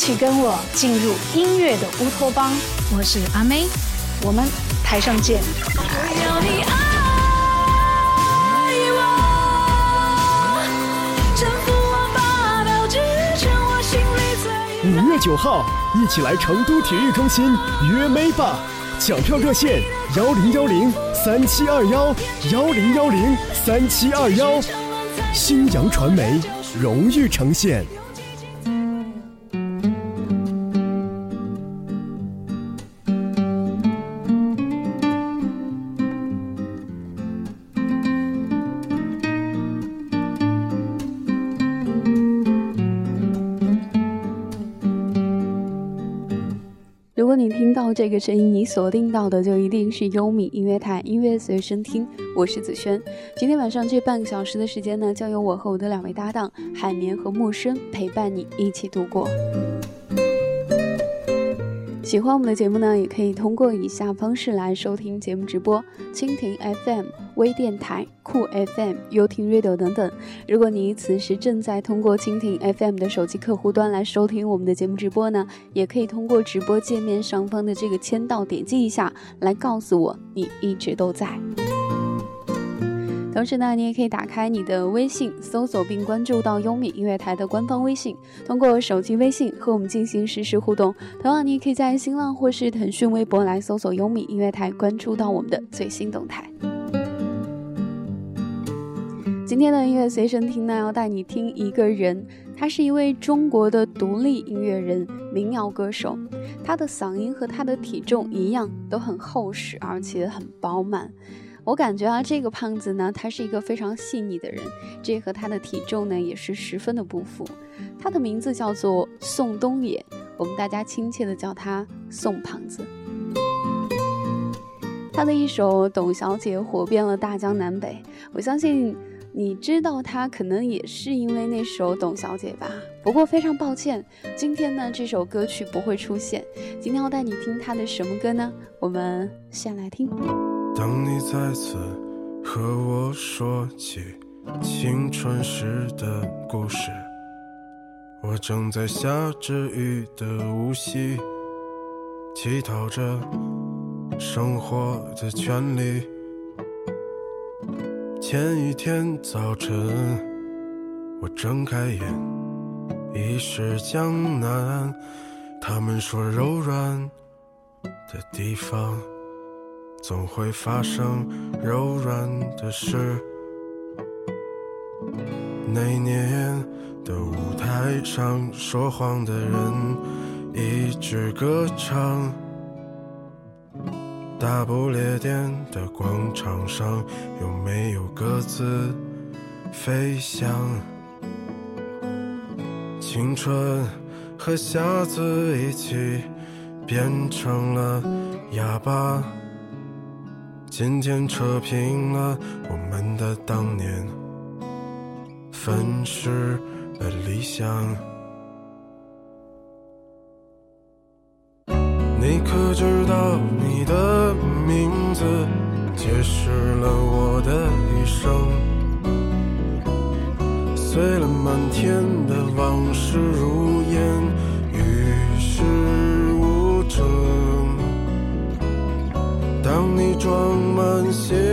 起跟我进入音乐的乌托邦。我是阿妹，我们台上见。五月九号，一起来成都体育中心约妹吧！抢票热线：幺零幺零三七二幺幺零幺零三七二幺。新阳传媒荣誉呈现。这个声音，你锁定到的就一定是优米音乐台音乐随身听。我是子轩，今天晚上这半个小时的时间呢，将由我和我的两位搭档海绵和木生陪伴你一起度过。喜欢我们的节目呢，也可以通过以下方式来收听节目直播：蜻蜓 FM、微电台、酷 FM、优听 Radio 等等。如果你此时正在通过蜻蜓 FM 的手机客户端来收听我们的节目直播呢，也可以通过直播界面上方的这个签到点击一下，来告诉我你一直都在。同时呢，你也可以打开你的微信，搜索并关注到优米音乐台的官方微信，通过手机微信和我们进行实时互动。同样，你也可以在新浪或是腾讯微博来搜索优米音乐台，关注到我们的最新动态。今天的音乐随身听呢，要带你听一个人，他是一位中国的独立音乐人、民谣歌手，他的嗓音和他的体重一样，都很厚实，而且很饱满。我感觉啊，这个胖子呢，他是一个非常细腻的人，这和他的体重呢也是十分的不符。他的名字叫做宋冬野，我们大家亲切的叫他宋胖子。他的一首《董小姐》火遍了大江南北，我相信你知道他可能也是因为那首《董小姐》吧。不过非常抱歉，今天呢这首歌曲不会出现。今天要带你听他的什么歌呢？我们先来听。当你再次和我说起青春时的故事，我正在下着雨的无锡，乞讨着生活的权利。前一天早晨，我睁开眼，已是江南。他们说柔软的地方。总会发生柔软的事。那年的舞台上，说谎的人一直歌唱。大不列颠的广场上，有没有鸽子飞翔？青春和瞎子一起变成了哑巴。渐渐扯平了我们的当年，粉饰的理想。你可知道，你的名字解释了我的一生，碎了满天的往事如烟，与世无争。你装满行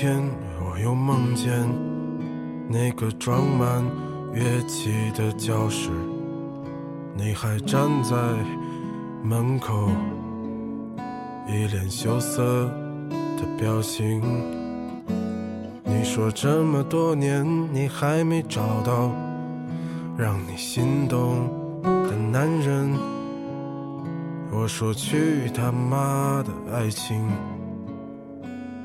天，我又梦见那个装满乐器的教室，你还站在门口，一脸羞涩的表情。你说这么多年你还没找到让你心动的男人，我说去他妈的爱情，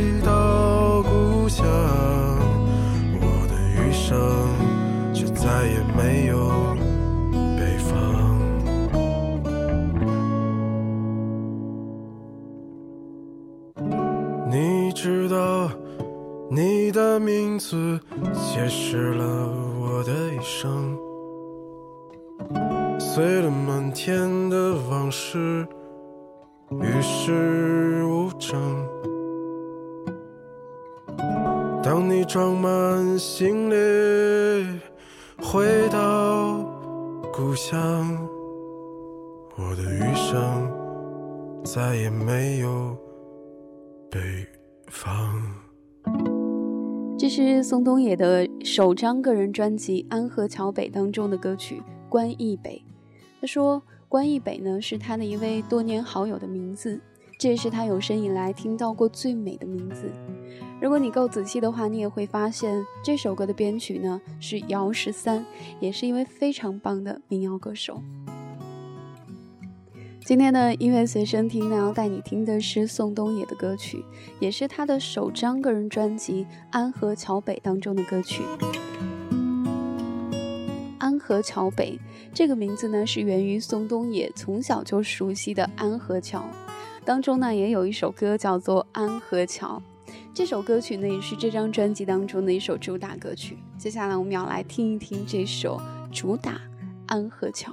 回到故乡，我的余生却再也没有北方。你知道。你的名字解释了我的一生，碎了满天的往事，与世无争。装满行李回到故乡，我的余生再也没有北方。这是宋冬野的首张个人专辑《安河桥北》当中的歌曲《关忆北》。他说：“关忆北呢，是他的一位多年好友的名字，这是他有生以来听到过最美的名字。如果你够仔细的话，你也会发现这首歌的编曲呢是姚十三，也是一位非常棒的民谣歌手。”今天的音乐随身听呢，要带你听的是宋冬野的歌曲，也是他的首张个人专辑《安河桥北》当中的歌曲。安河桥北这个名字呢，是源于宋冬野从小就熟悉的安河桥，当中呢也有一首歌叫做《安河桥》，这首歌曲呢也是这张专辑当中的一首主打歌曲。接下来我们要来听一听这首主打《安河桥》。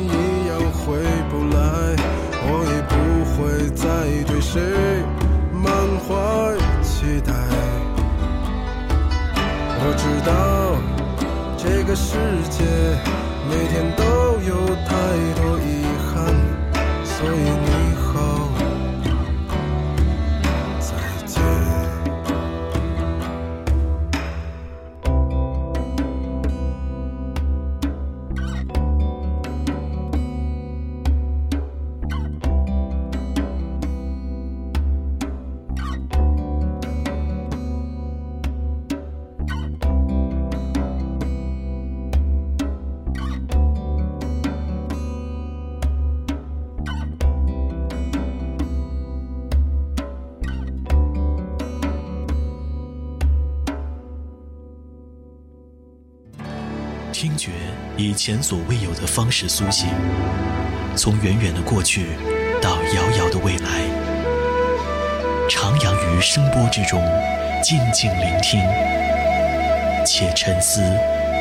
会再对谁满怀期待。我知道这个世界每天都有太多遗憾，所以以前所未有的方式苏醒，从远远的过去到遥遥的未来，徜徉于声波之中，静静聆听，且沉思，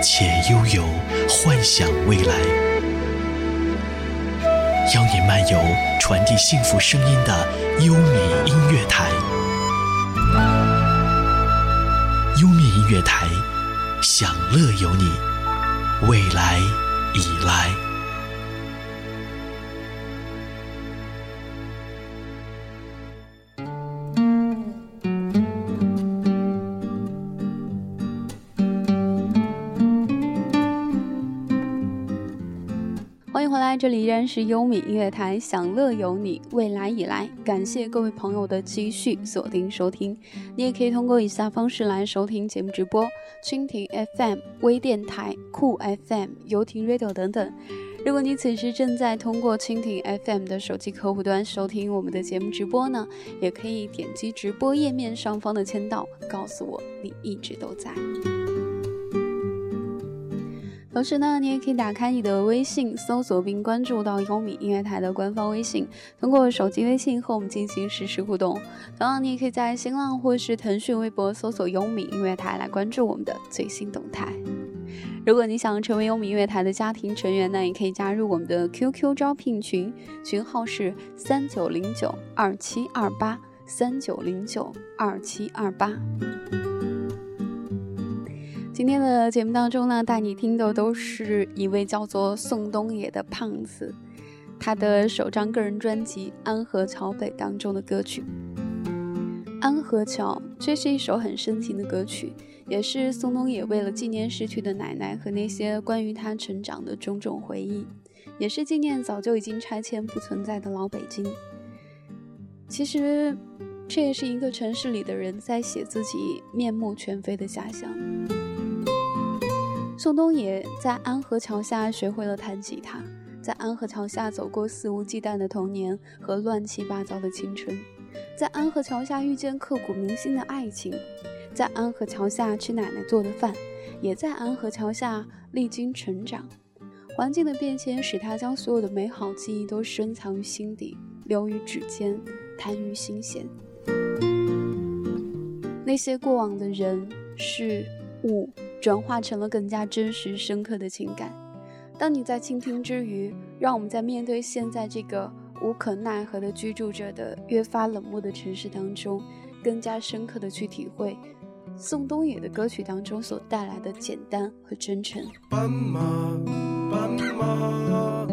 且悠游，幻想未来。邀你漫游传递幸福声音的优米音乐台，优米音乐台，享乐有你。未来已来，这里依然是优米音乐台，享乐有你，未来已来。感谢各位朋友的继续锁定收听，你也可以通过以下方式来收听节目直播。蜻蜓 FM、微电台、酷 FM、游艇 Radio 等等。如果你此时正在通过蜻蜓 FM 的手机客户端收听我们的节目直播呢，也可以点击直播页面上方的签到，告诉我你一直都在。同时呢，你也可以打开你的微信，搜索并关注到优米音乐台的官方微信，通过手机微信和我们进行实时互动。同样，你也可以在新浪或是腾讯微博搜索优米音乐台来关注我们的最新动态。如果你想成为优米音乐台的家庭成员呢，也可以加入我们的 QQ 招聘群，群号是三九零九二七二八三九零九二七二八。今天的节目当中呢，带你听的都是一位叫做宋冬野的胖子，他的首张个人专辑《安河桥北》当中的歌曲《安河桥》，这是一首很深情的歌曲，也是宋冬野为了纪念逝去的奶奶和那些关于他成长的种种回忆，也是纪念早就已经拆迁不存在的老北京。其实，这也是一个城市里的人在写自己面目全非的家乡。宋冬野在安河桥下学会了弹吉他，在安河桥下走过肆无忌惮的童年和乱七八糟的青春，在安河桥下遇见刻骨铭心的爱情，在安河桥下吃奶奶做的饭，也在安河桥下历经成长。环境的变迁使他将所有的美好记忆都深藏于心底，留于指尖，弹于心弦。那些过往的人事物。转化成了更加真实、深刻的情感。当你在倾听之余，让我们在面对现在这个无可奈何的居住着的越发冷漠的城市当中，更加深刻的去体会宋冬野的歌曲当中所带来的简单和真诚。斑马，斑马，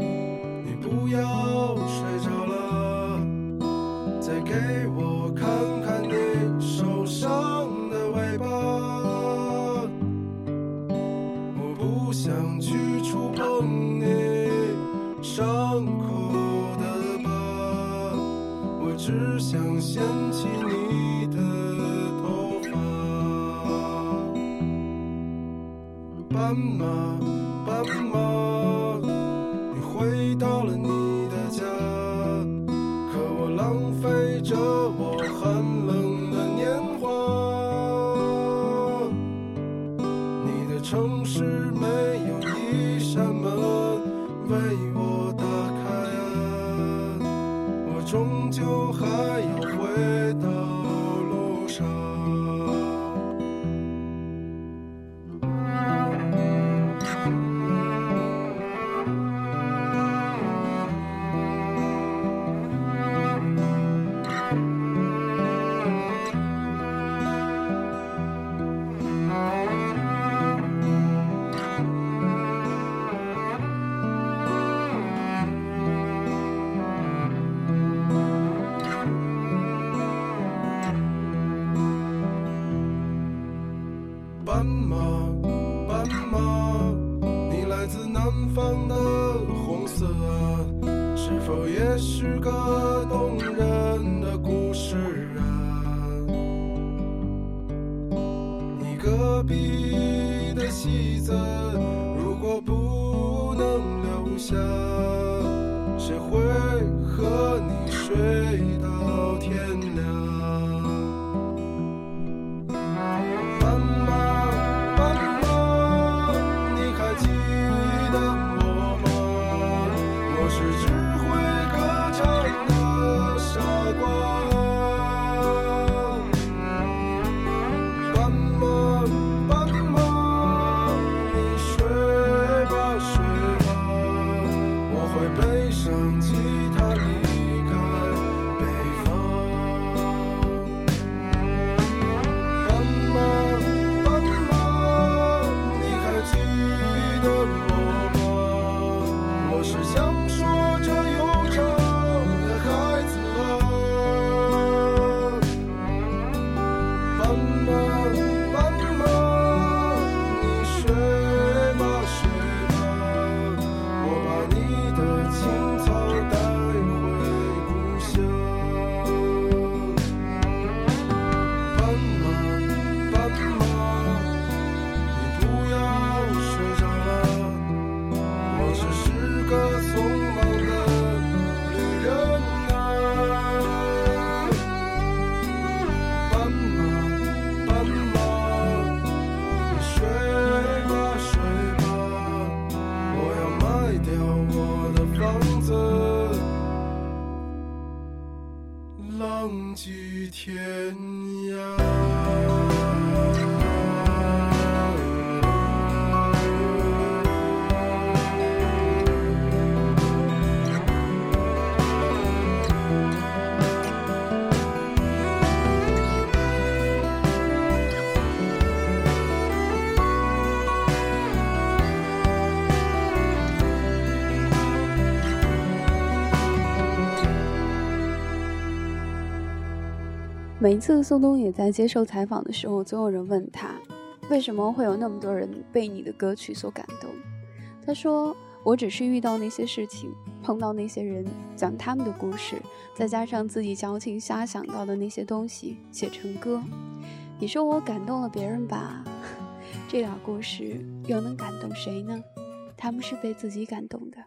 每一次宋冬野在接受采访的时候，总有人问他，为什么会有那么多人被你的歌曲所感动？他说：“我只是遇到那些事情，碰到那些人，讲他们的故事，再加上自己矫情瞎想到的那些东西，写成歌。你说我感动了别人吧？这俩故事又能感动谁呢？他们是被自己感动的。”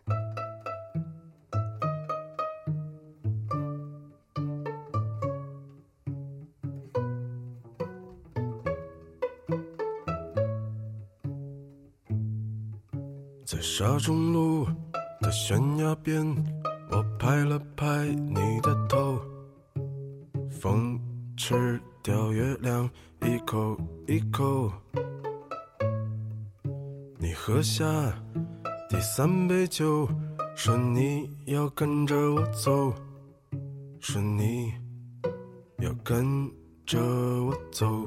在沙中路的悬崖边，我拍了拍你的头，风吃掉月亮一口一口。你喝下第三杯酒，说你要跟着我走，说你要跟着我走。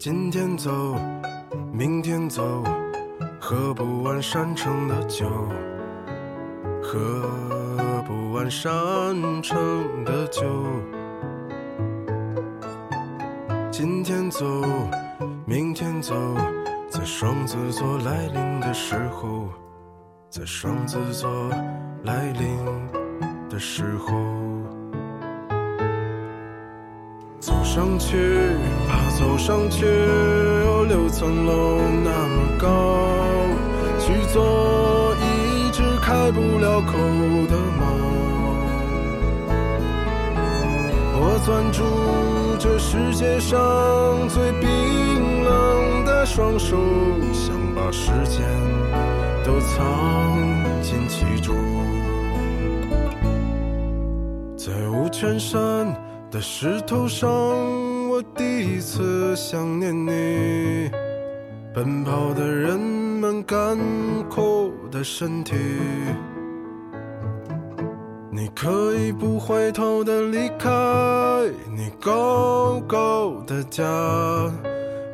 今天走。明天走，喝不完山城的酒，喝不完山城的酒。今天走，明天走，在双子座来临的时候，在双子座来临的时候，上去吧，走上去。六层楼那么高，去做一只开不了口的猫。我攥住这世界上最冰冷的双手，想把时间都藏进其中。在五泉山的石头上，我第一次想念你。奔跑的人们，干枯的身体。你可以不回头的离开你高高的家，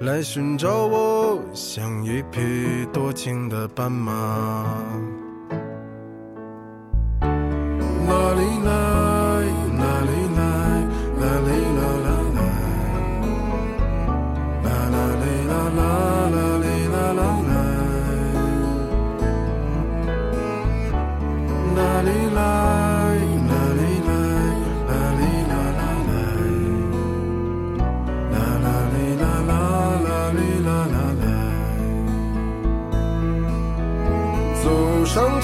来寻找我，像一匹多情的斑马。啦哩啦。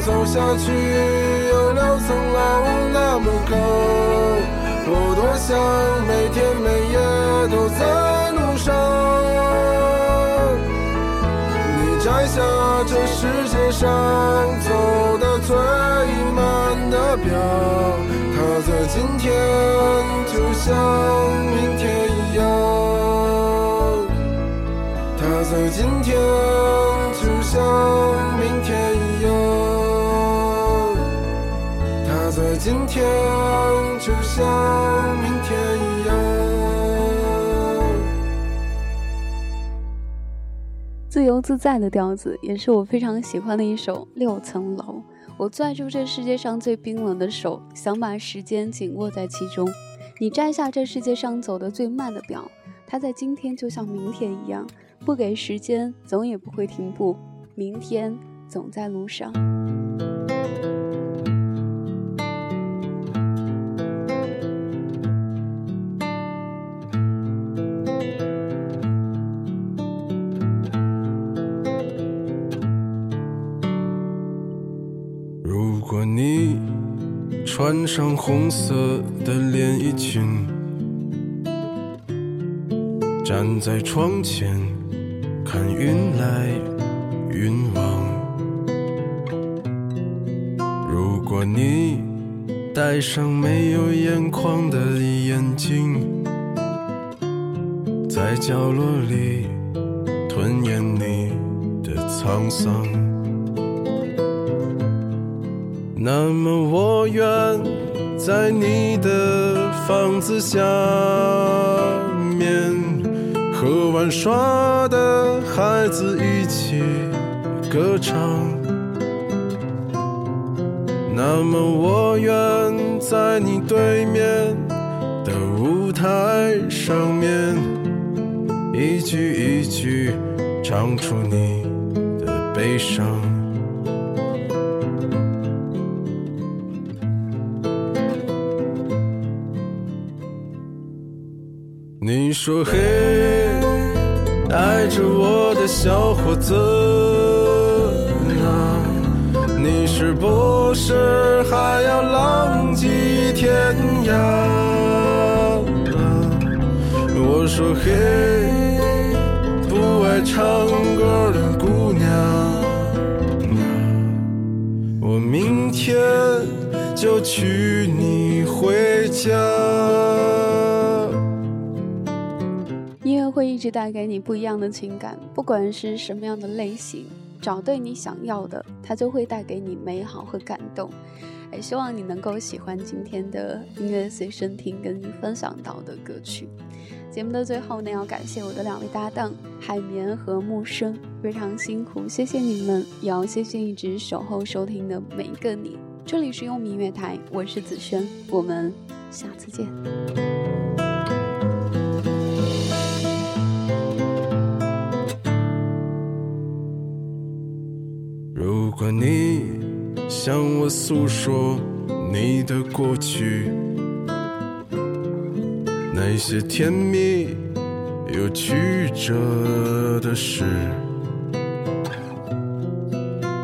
走下去，有六层楼那么高。我多想每天每夜都在路上。你摘下这世界上走的最慢的表，它在今天就像明天一样。它在今天就像。今天就像明天一样。自由自在的调子，也是我非常喜欢的一首《六层楼》。我攥住这世界上最冰冷的手，想把时间紧握在其中。你摘下这世界上走得最慢的表，它在今天就像明天一样，不给时间，总也不会停步。明天总在路上。穿上红色的连衣裙，站在窗前看云来云往。如果你戴上没有眼眶的眼睛，在角落里吞咽你的沧桑。那么我愿在你的房子下面，和玩耍的孩子一起歌唱。那么我愿在你对面的舞台上面，一句一句唱出你的悲伤。说嘿，爱着我的小伙子啊，你是不是还要浪迹天涯？我说嘿，不爱唱歌的姑娘啊，我明天就娶你回家。直带给你不一样的情感，不管是什么样的类型，找对你想要的，它就会带给你美好和感动。也希望你能够喜欢今天的音乐随身听，跟你分享到的歌曲。节目的最后呢，要感谢我的两位搭档海绵和木生，非常辛苦，谢谢你们，也要谢谢一直守候收听的每一个你。这里是用明月台，我是子轩，我们下次见。如果你向我诉说你的过去，那些甜蜜又曲折的事。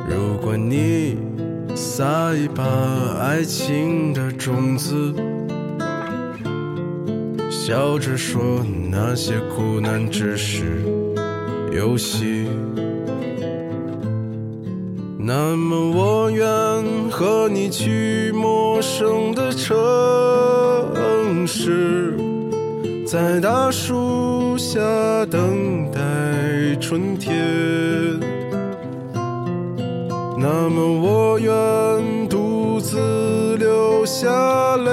如果你撒一把爱情的种子，笑着说那些苦难只是游戏。那么我愿和你去陌生的城市，在大树下等待春天。那么我愿独自流下泪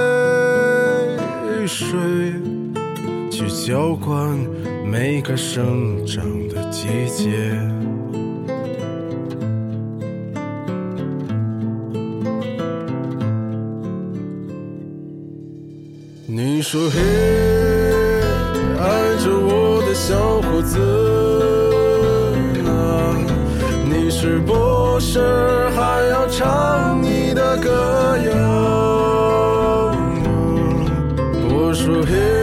水，去浇灌每个生长的季节。说嘿，爱着我的小伙子啊，你是不是还要唱你的歌谣？我说嘿。